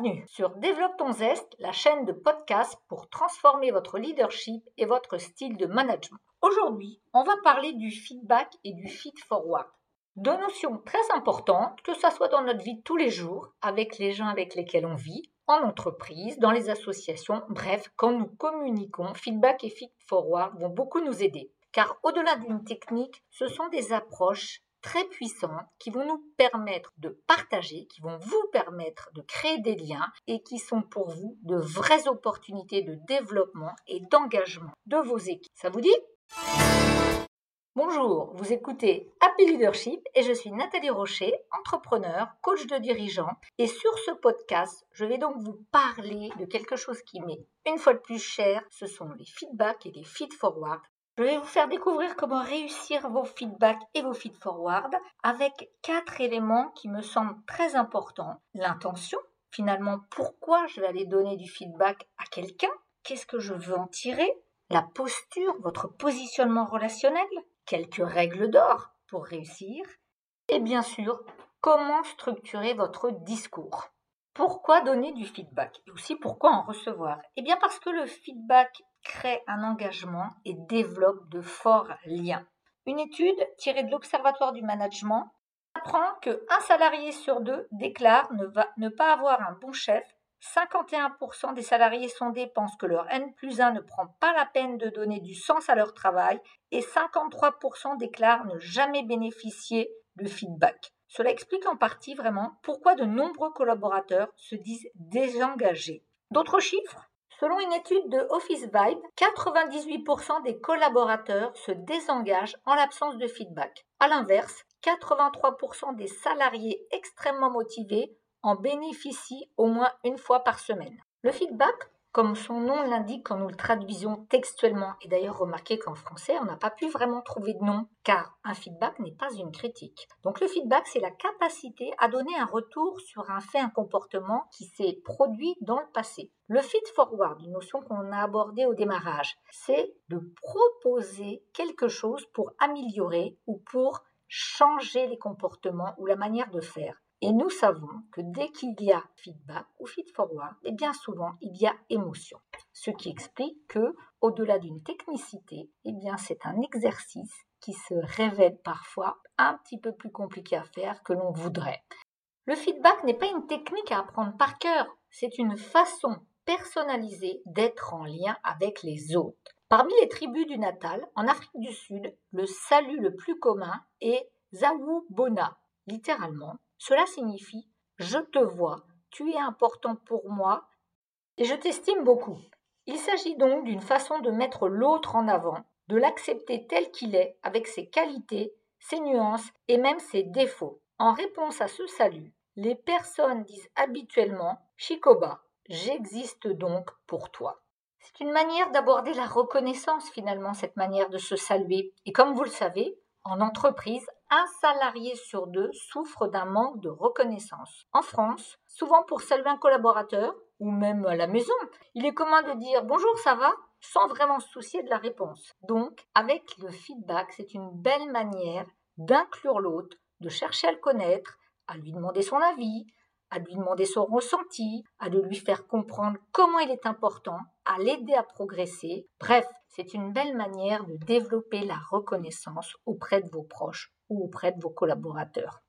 Bienvenue sur Développe ton zeste, la chaîne de podcast pour transformer votre leadership et votre style de management. Aujourd'hui, on va parler du feedback et du feed forward. Deux notions très importantes, que ce soit dans notre vie de tous les jours, avec les gens avec lesquels on vit, en entreprise, dans les associations, bref, quand nous communiquons, feedback et feed forward vont beaucoup nous aider. Car au-delà d'une technique, ce sont des approches très puissantes qui vont nous permettre de partager, qui vont vous permettre de créer des liens et qui sont pour vous de vraies opportunités de développement et d'engagement de vos équipes. Ça vous dit? Bonjour, vous écoutez Happy Leadership et je suis Nathalie Rocher, entrepreneur, coach de dirigeants. Et sur ce podcast, je vais donc vous parler de quelque chose qui m'est une fois de plus cher, ce sont les feedbacks et les feed-forward. Je vais vous faire découvrir comment réussir vos feedbacks et vos feed-forward avec quatre éléments qui me semblent très importants. L'intention, finalement, pourquoi je vais aller donner du feedback à quelqu'un? Qu'est-ce que je veux en tirer? La posture, votre positionnement relationnel, quelques règles d'or pour réussir, et bien sûr, comment structurer votre discours? Pourquoi donner du feedback? Et aussi pourquoi en recevoir? Eh bien parce que le feedback crée un engagement et développe de forts liens. Une étude tirée de l'Observatoire du management apprend qu'un salarié sur deux déclare ne, ne pas avoir un bon chef 51% des salariés sondés pensent que leur N plus 1 ne prend pas la peine de donner du sens à leur travail et 53% déclarent ne jamais bénéficier de feedback. Cela explique en partie vraiment pourquoi de nombreux collaborateurs se disent désengagés. D'autres chiffres Selon une étude de Office Vibe, 98% des collaborateurs se désengagent en l'absence de feedback. A l'inverse, 83% des salariés extrêmement motivés en bénéficie au moins une fois par semaine. Le feedback, comme son nom l'indique quand nous le traduisons textuellement, et d'ailleurs remarquez qu'en français, on n'a pas pu vraiment trouver de nom, car un feedback n'est pas une critique. Donc le feedback, c'est la capacité à donner un retour sur un fait, un comportement qui s'est produit dans le passé. Le feed forward, une notion qu'on a abordée au démarrage, c'est de proposer quelque chose pour améliorer ou pour changer les comportements ou la manière de faire. Et nous savons que dès qu'il y a feedback ou feed-forward, et eh bien souvent il y a émotion. Ce qui explique que, au-delà d'une technicité, eh bien c'est un exercice qui se révèle parfois un petit peu plus compliqué à faire que l'on voudrait. Le feedback n'est pas une technique à apprendre par cœur, c'est une façon personnalisée d'être en lien avec les autres. Parmi les tribus du Natal, en Afrique du Sud, le salut le plus commun est Zawu Bona, littéralement cela signifie je te vois, tu es important pour moi et je t'estime beaucoup. Il s'agit donc d'une façon de mettre l'autre en avant, de l'accepter tel qu'il est, avec ses qualités, ses nuances et même ses défauts. En réponse à ce salut, les personnes disent habituellement Shikoba, j'existe donc pour toi. C'est une manière d'aborder la reconnaissance finalement, cette manière de se saluer. Et comme vous le savez, en entreprise, un salarié sur deux souffre d'un manque de reconnaissance. En France, souvent pour saluer un collaborateur, ou même à la maison, il est commun de dire bonjour, ça va? sans vraiment se soucier de la réponse. Donc, avec le feedback, c'est une belle manière d'inclure l'autre, de chercher à le connaître, à lui demander son avis, à lui demander son ressenti, à de lui faire comprendre comment il est important, à l'aider à progresser. Bref, c'est une belle manière de développer la reconnaissance auprès de vos proches ou auprès de vos collaborateurs.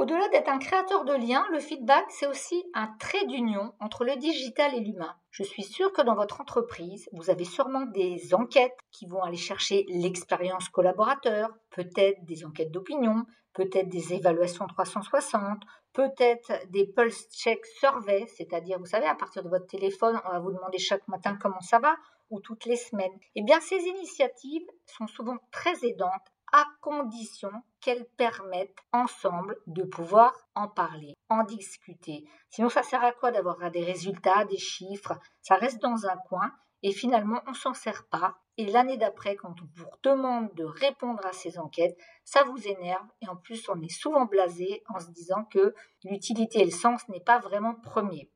Au-delà d'être un créateur de liens, le feedback, c'est aussi un trait d'union entre le digital et l'humain. Je suis sûre que dans votre entreprise, vous avez sûrement des enquêtes qui vont aller chercher l'expérience collaborateur, peut-être des enquêtes d'opinion, peut-être des évaluations 360, peut-être des pulse check survey, c'est-à-dire, vous savez, à partir de votre téléphone, on va vous demander chaque matin comment ça va ou toutes les semaines. Eh bien, ces initiatives sont souvent très aidantes à condition qu'elles permettent ensemble de pouvoir en parler, en discuter. Sinon, ça sert à quoi d'avoir des résultats, des chiffres? Ça reste dans un coin et finalement, on s'en sert pas. Et l'année d'après, quand on vous demande de répondre à ces enquêtes, ça vous énerve et en plus, on est souvent blasé en se disant que l'utilité et le sens n'est pas vraiment premier.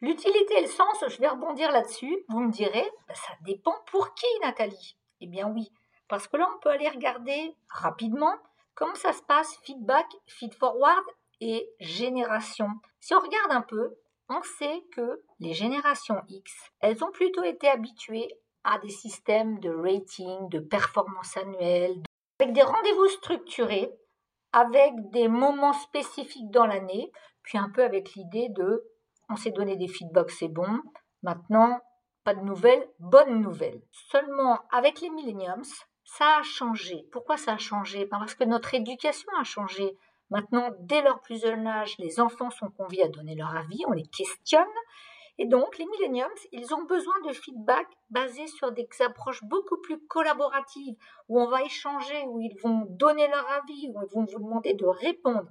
L'utilité et le sens, je vais rebondir là-dessus. Vous me direz, bah, ça dépend pour qui, Nathalie? Eh bien oui, parce que là, on peut aller regarder rapidement comment ça se passe feedback, feed forward et génération? Si on regarde un peu, On sait que les générations X, elles ont plutôt été habituées à des systèmes de rating, de performance annuelle, avec des rendez-vous structurés, avec des moments spécifiques dans l'année, puis un peu avec l'idée de on s'est donné des feedbacks, c'est bon, maintenant pas de nouvelles, bonnes nouvelles. Seulement avec les millenniums, ça a changé. Pourquoi ça a changé? Ben, Parce que notre éducation a changé. Maintenant, dès leur plus jeune âge, les enfants sont conviés à donner leur avis, on les questionne. Et donc, les millenniums, ils ont besoin de feedback basé sur des approches beaucoup plus collaboratives, où on va échanger, où ils vont donner leur avis, où ils vont vous demander de répondre.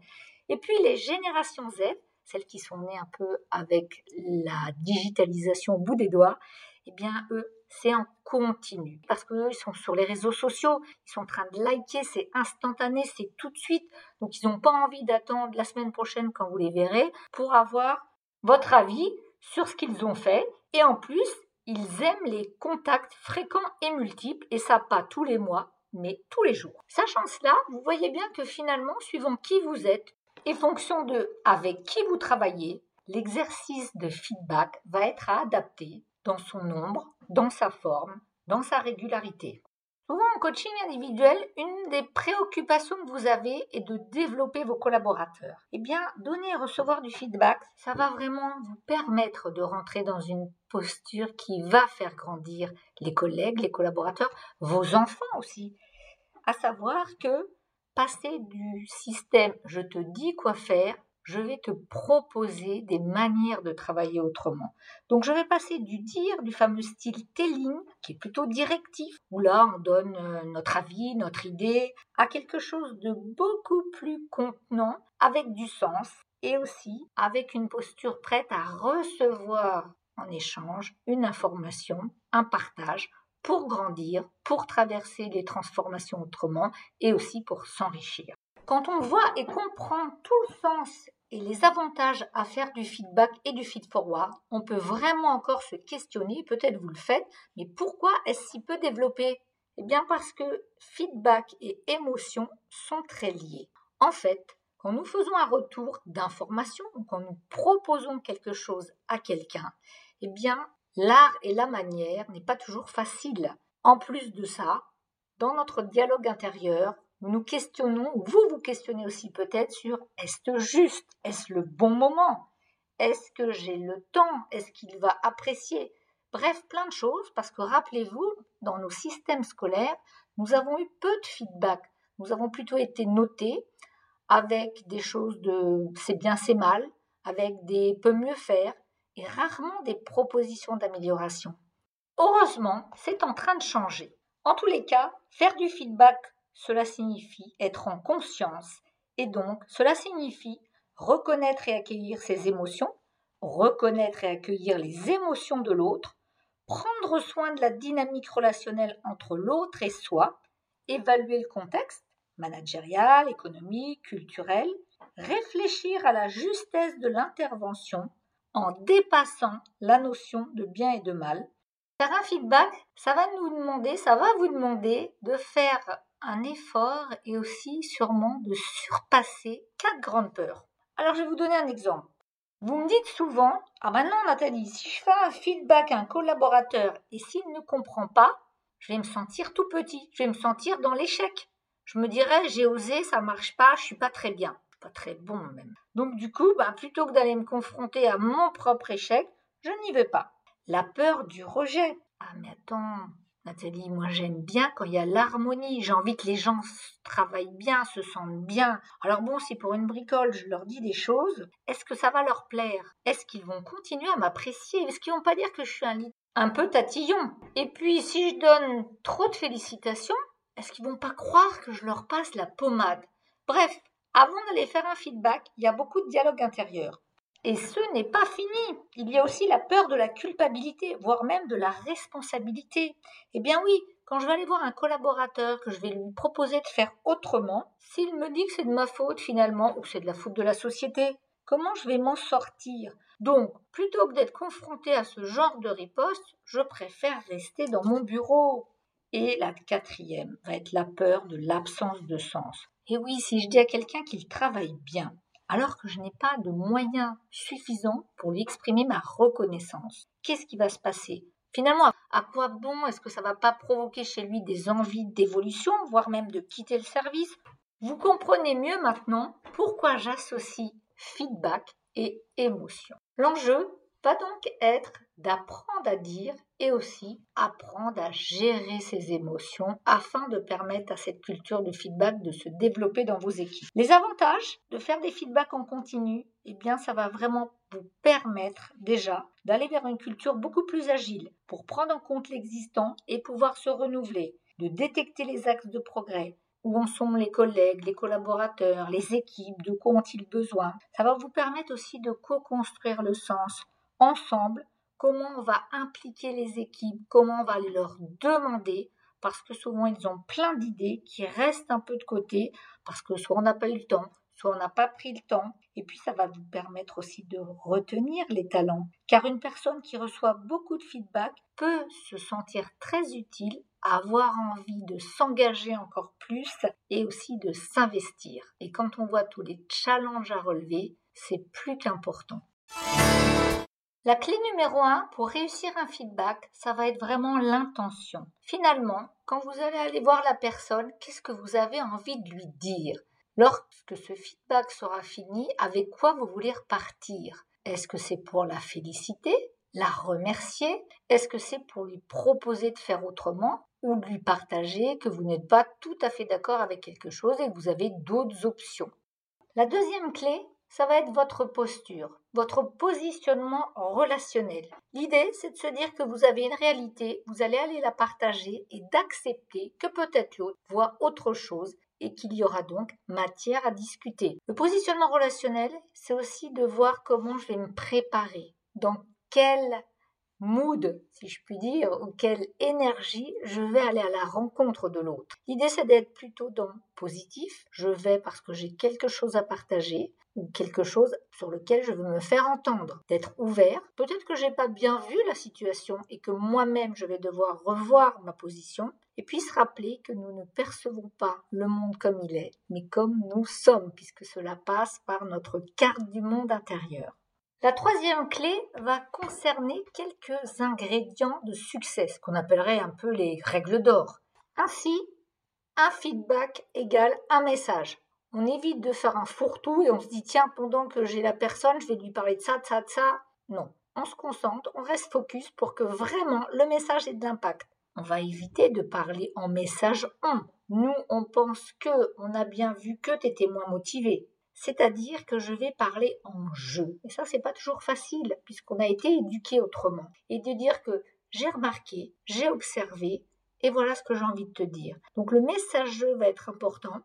Et puis, les générations Z, celles qui sont nées un peu avec la digitalisation au bout des doigts, eh bien, eux, c'est en continu. Parce qu'eux, ils sont sur les réseaux sociaux, ils sont en train de liker, c'est instantané, c'est tout de suite. Donc, ils n'ont pas envie d'attendre la semaine prochaine quand vous les verrez pour avoir votre avis sur ce qu'ils ont fait. Et en plus, ils aiment les contacts fréquents et multiples, et ça pas tous les mois, mais tous les jours. Sachant cela, vous voyez bien que finalement, suivant qui vous êtes et fonction de avec qui vous travaillez, l'exercice de feedback va être à adapter dans son nombre, dans sa forme, dans sa régularité. Souvent en coaching individuel, une des préoccupations que vous avez est de développer vos collaborateurs. Eh bien, donner et recevoir du feedback, ça va vraiment vous permettre de rentrer dans une posture qui va faire grandir les collègues, les collaborateurs, vos enfants aussi. À savoir que passer du système je te dis quoi faire je vais te proposer des manières de travailler autrement. Donc je vais passer du dire, du fameux style telling, qui est plutôt directif, où là on donne euh, notre avis, notre idée, à quelque chose de beaucoup plus contenant, avec du sens, et aussi avec une posture prête à recevoir en échange une information, un partage pour grandir, pour traverser les transformations autrement et aussi pour s'enrichir. Quand on voit et comprend tout le sens et les avantages à faire du feedback et du feed-forward, on peut vraiment encore se questionner, peut-être vous le faites, mais pourquoi est-ce si peu développé? Eh bien parce que feedback et émotion sont très liés. En fait, quand nous faisons un retour d'information ou quand nous proposons quelque chose à quelqu'un, eh bien l'art et la manière n'est pas toujours facile. En plus de ça, dans notre dialogue intérieur, nous nous questionnons, ou vous vous questionnez aussi peut-être sur est-ce juste? Est-ce le bon moment? Est-ce que j'ai le temps? Est-ce qu'il va apprécier? Bref, plein de choses, parce que rappelez-vous, dans nos systèmes scolaires, nous avons eu peu de feedback. Nous avons plutôt été notés avec des choses de c'est bien, c'est mal, avec des peut mieux faire, et rarement des propositions d'amélioration. Heureusement, c'est en train de changer. En tous les cas, faire du feedback cela signifie être en conscience et donc cela signifie reconnaître et accueillir ses émotions, reconnaître et accueillir les émotions de l'autre, prendre soin de la dynamique relationnelle entre l'autre et soi, évaluer le contexte managérial, économique, culturel, réfléchir à la justesse de l'intervention en dépassant la notion de bien et de mal. Faire un feedback, ça va nous demander, ça va vous demander de faire un effort et aussi sûrement de surpasser quatre grandes peurs. Alors je vais vous donner un exemple. Vous me dites souvent, ah maintenant Nathalie, si je fais un feedback à un collaborateur et s'il ne comprend pas, je vais me sentir tout petit, je vais me sentir dans l'échec. Je me dirais, j'ai osé, ça marche pas, je suis pas très bien, pas très bon même. Donc du coup, ben, plutôt que d'aller me confronter à mon propre échec, je n'y vais pas. La peur du rejet. Ah mais attends, Nathalie, moi j'aime bien quand il y a l'harmonie, j'ai envie que les gens travaillent bien, se sentent bien. Alors bon, si pour une bricole je leur dis des choses, est-ce que ça va leur plaire? Est-ce qu'ils vont continuer à m'apprécier? Est-ce qu'ils vont pas dire que je suis un, un peu tatillon? Et puis si je donne trop de félicitations, est-ce qu'ils vont pas croire que je leur passe la pommade? Bref, avant d'aller faire un feedback, il y a beaucoup de dialogue intérieur. Et ce n'est pas fini. Il y a aussi la peur de la culpabilité, voire même de la responsabilité. Eh bien oui, quand je vais aller voir un collaborateur, que je vais lui proposer de faire autrement, s'il me dit que c'est de ma faute finalement, ou c'est de la faute de la société, comment je vais m'en sortir? Donc, plutôt que d'être confronté à ce genre de riposte, je préfère rester dans mon bureau. Et la quatrième va être la peur de l'absence de sens. Et oui, si je dis à quelqu'un qu'il travaille bien, alors que je n'ai pas de moyens suffisants pour lui exprimer ma reconnaissance. Qu'est-ce qui va se passer? Finalement, à quoi bon? Est-ce que ça va pas provoquer chez lui des envies d'évolution, voire même de quitter le service? Vous comprenez mieux maintenant pourquoi j'associe feedback et émotion. L'enjeu va donc être d'apprendre à dire et aussi apprendre à gérer ses émotions afin de permettre à cette culture de feedback de se développer dans vos équipes. Les avantages de faire des feedbacks en continu, eh bien ça va vraiment vous permettre déjà d'aller vers une culture beaucoup plus agile pour prendre en compte l'existant et pouvoir se renouveler, de détecter les axes de progrès, où en sont les collègues, les collaborateurs, les équipes, de quoi ont-ils besoin. Ça va vous permettre aussi de co-construire le sens ensemble comment on va impliquer les équipes, comment on va leur demander, parce que souvent ils ont plein d'idées qui restent un peu de côté, parce que soit on n'a pas eu le temps, soit on n'a pas pris le temps, et puis ça va vous permettre aussi de retenir les talents, car une personne qui reçoit beaucoup de feedback peut se sentir très utile, avoir envie de s'engager encore plus et aussi de s'investir. Et quand on voit tous les challenges à relever, c'est plus qu'important. La clé numéro un pour réussir un feedback, ça va être vraiment l'intention. Finalement, quand vous allez aller voir la personne, qu'est-ce que vous avez envie de lui dire? Lorsque ce feedback sera fini, avec quoi vous voulez repartir? Est-ce que c'est pour la féliciter, la remercier? Est-ce que c'est pour lui proposer de faire autrement? Ou de lui partager que vous n'êtes pas tout à fait d'accord avec quelque chose et que vous avez d'autres options? La deuxième clé, ça va être votre posture, votre positionnement relationnel. L'idée, c'est de se dire que vous avez une réalité, vous allez aller la partager et d'accepter que peut-être l'autre voit autre chose et qu'il y aura donc matière à discuter. Le positionnement relationnel, c'est aussi de voir comment je vais me préparer, dans quel mood, si je puis dire, ou quelle énergie je vais aller à la rencontre de l'autre. L'idée, c'est d'être plutôt dans positif. Je vais parce que j'ai quelque chose à partager ou quelque chose sur lequel je veux me faire entendre, d'être ouvert. Peut-être que j'ai pas bien vu la situation et que moi-même je vais devoir revoir ma position et puis se rappeler que nous ne percevons pas le monde comme il est, mais comme nous sommes puisque cela passe par notre carte du monde intérieur. La troisième clé va concerner quelques ingrédients de succès, ce qu'on appellerait un peu les règles d'or. Ainsi, un feedback égale un message. On évite de faire un fourre-tout et on se dit tiens, pendant que j'ai la personne, je vais lui parler de ça, de ça, de ça. Non. On se concentre, on reste focus pour que vraiment le message ait de l'impact. On va éviter de parler en message on. Nous, on pense que, on a bien vu que tu étais moins motivé c'est-à-dire que je vais parler en jeu. Et ça, c'est pas toujours facile, puisqu'on a été éduqué autrement. Et de dire que j'ai remarqué, j'ai observé, et voilà ce que j'ai envie de te dire. Donc le message jeu va être important,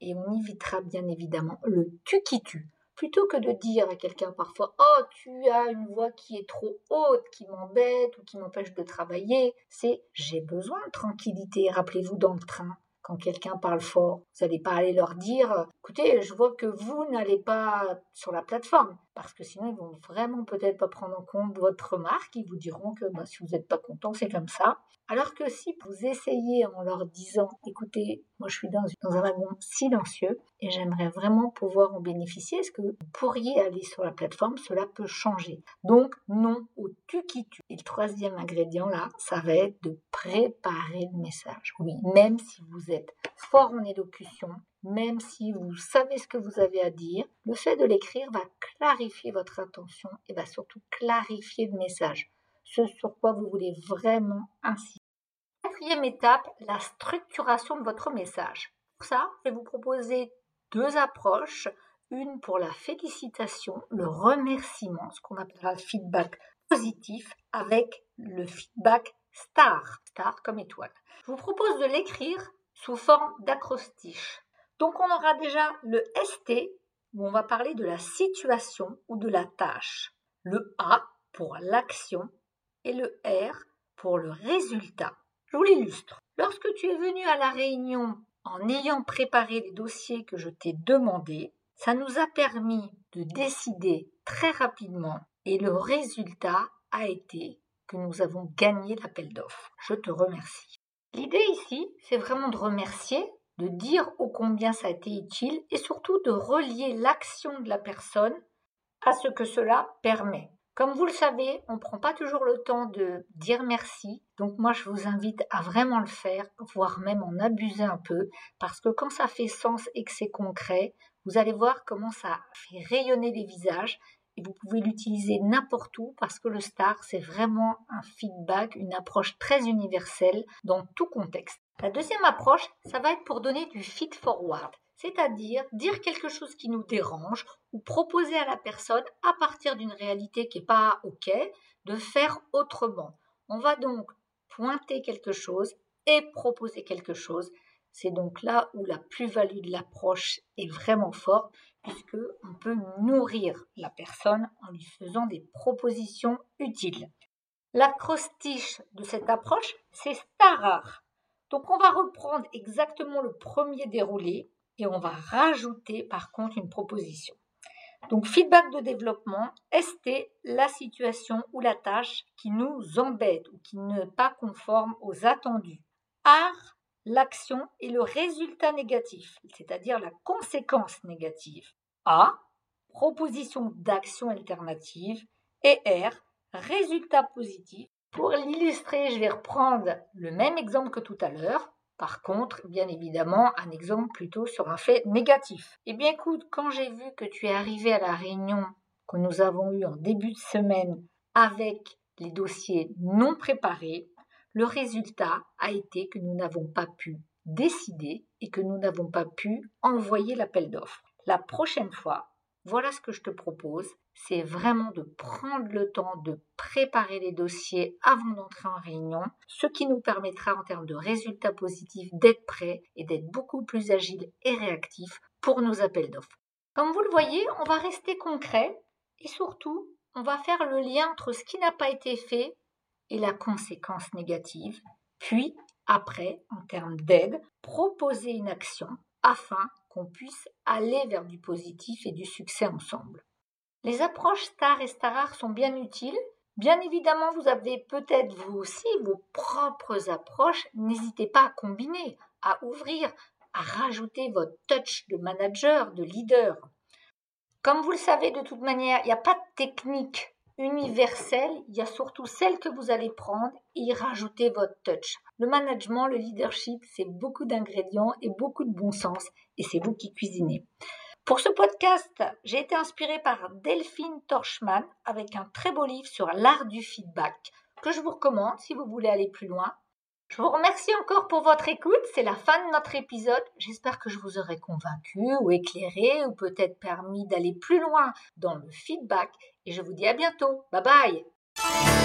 et on évitera bien évidemment le tu qui tue. Plutôt que de dire à quelqu'un parfois Oh, tu as une voix qui est trop haute, qui m'embête ou qui m'empêche de travailler, c'est J'ai besoin de tranquillité. Rappelez-vous dans le train, quand quelqu'un parle fort. Vous n'allez pas aller leur dire, écoutez, je vois que vous n'allez pas sur la plateforme, parce que sinon ils vont vraiment peut-être pas prendre en compte votre remarque, ils vous diront que bah, si vous n'êtes pas content, c'est comme ça. Alors que si vous essayez en leur disant, écoutez, moi je suis dans, un wagon silencieux et j'aimerais vraiment pouvoir en bénéficier, est-ce que vous pourriez aller sur la plateforme? Cela peut changer. Donc non au tu qui tu. Et le troisième ingrédient là, ça va être de préparer le message. Oui, même si vous êtes fort en élocution, même si vous savez ce que vous avez à dire, le fait de l'écrire va clarifier votre intention et va surtout clarifier le message ce sur quoi vous voulez vraiment insister. Quatrième étape, la structuration de votre message. Pour ça, je vais vous proposer deux approches. Une pour la félicitation, le remerciement, ce qu'on appellera le feedback positif, avec le feedback star, star comme étoile. Je vous propose de l'écrire sous forme d'acrostiche. Donc on aura déjà le ST, où on va parler de la situation ou de la tâche. Le A pour l'action et le R pour le résultat. Je vous l'illustre. Lorsque tu es venu à la réunion en ayant préparé les dossiers que je t'ai demandés, ça nous a permis de décider très rapidement et le résultat a été que nous avons gagné l'appel d'offres. Je te remercie. L'idée ici, c'est vraiment de remercier de dire ô combien ça a été utile et surtout de relier l'action de la personne à ce que cela permet. Comme vous le savez, on ne prend pas toujours le temps de dire merci. Donc moi, je vous invite à vraiment le faire, voire même en abuser un peu, parce que quand ça fait sens et que c'est concret, vous allez voir comment ça fait rayonner les visages et vous pouvez l'utiliser n'importe où parce que le STAR, c'est vraiment un feedback, une approche très universelle dans tout contexte. La deuxième approche, ça va être pour donner du feed forward c'est-à-dire dire quelque chose qui nous dérange ou proposer à la personne, à partir d'une réalité qui n'est pas OK, de faire autrement. On va donc pointer quelque chose et proposer quelque chose. C'est donc là où la plus-value de l'approche est vraiment forte, puisque on peut nourrir la personne en lui faisant des propositions utiles. L'acrostiche de cette approche, c'est Starar. Donc on va reprendre exactement le premier déroulé et on va rajouter par contre une proposition. Donc feedback de développement, ST, la situation ou la tâche qui nous embête ou qui n'est pas conforme aux attendus? R, l'action et le résultat négatif, c'est-à-dire la conséquence négative. A, proposition d'action alternative. Et R, résultat positif. Pour l'illustrer, je vais reprendre le même exemple que tout à l'heure. Par contre, bien évidemment, un exemple plutôt sur un fait négatif. Eh bien écoute, quand j'ai vu que tu es arrivé à la réunion que nous avons eue en début de semaine avec les dossiers non préparés, le résultat a été que nous n'avons pas pu décider et que nous n'avons pas pu envoyer l'appel d'offres. La prochaine fois, voilà ce que je te propose, c'est vraiment de prendre le temps de préparer les dossiers avant d'entrer en réunion, ce qui nous permettra en termes de résultats positifs d'être prêts et d'être beaucoup plus agiles et réactifs pour nos appels d'offres. Comme vous le voyez, on va rester concret et surtout, on va faire le lien entre ce qui n'a pas été fait et la conséquence négative, puis après, en termes d'aide, proposer une action afin qu'on puisse aller vers du positif et du succès ensemble. Les approches STAR et STARAR sont bien utiles. Bien évidemment, vous avez peut-être vous aussi vos propres approches. N'hésitez pas à combiner, à ouvrir, à rajouter votre touch de manager, de leader. Comme vous le savez, de toute manière, il n'y a pas de technique universelle, il y a surtout celle que vous allez prendre et y rajouter votre touch. Le management, le leadership, c'est beaucoup d'ingrédients et beaucoup de bon sens et c'est vous qui cuisinez. Pour ce podcast, j'ai été inspirée par Delphine Torchman avec un très beau livre sur l'art du feedback que je vous recommande si vous voulez aller plus loin. Je vous remercie encore pour votre écoute. C'est la fin de notre épisode. J'espère que je vous aurai convaincu ou éclairé ou peut-être permis d'aller plus loin dans le feedback. Et je vous dis à bientôt. Bye bye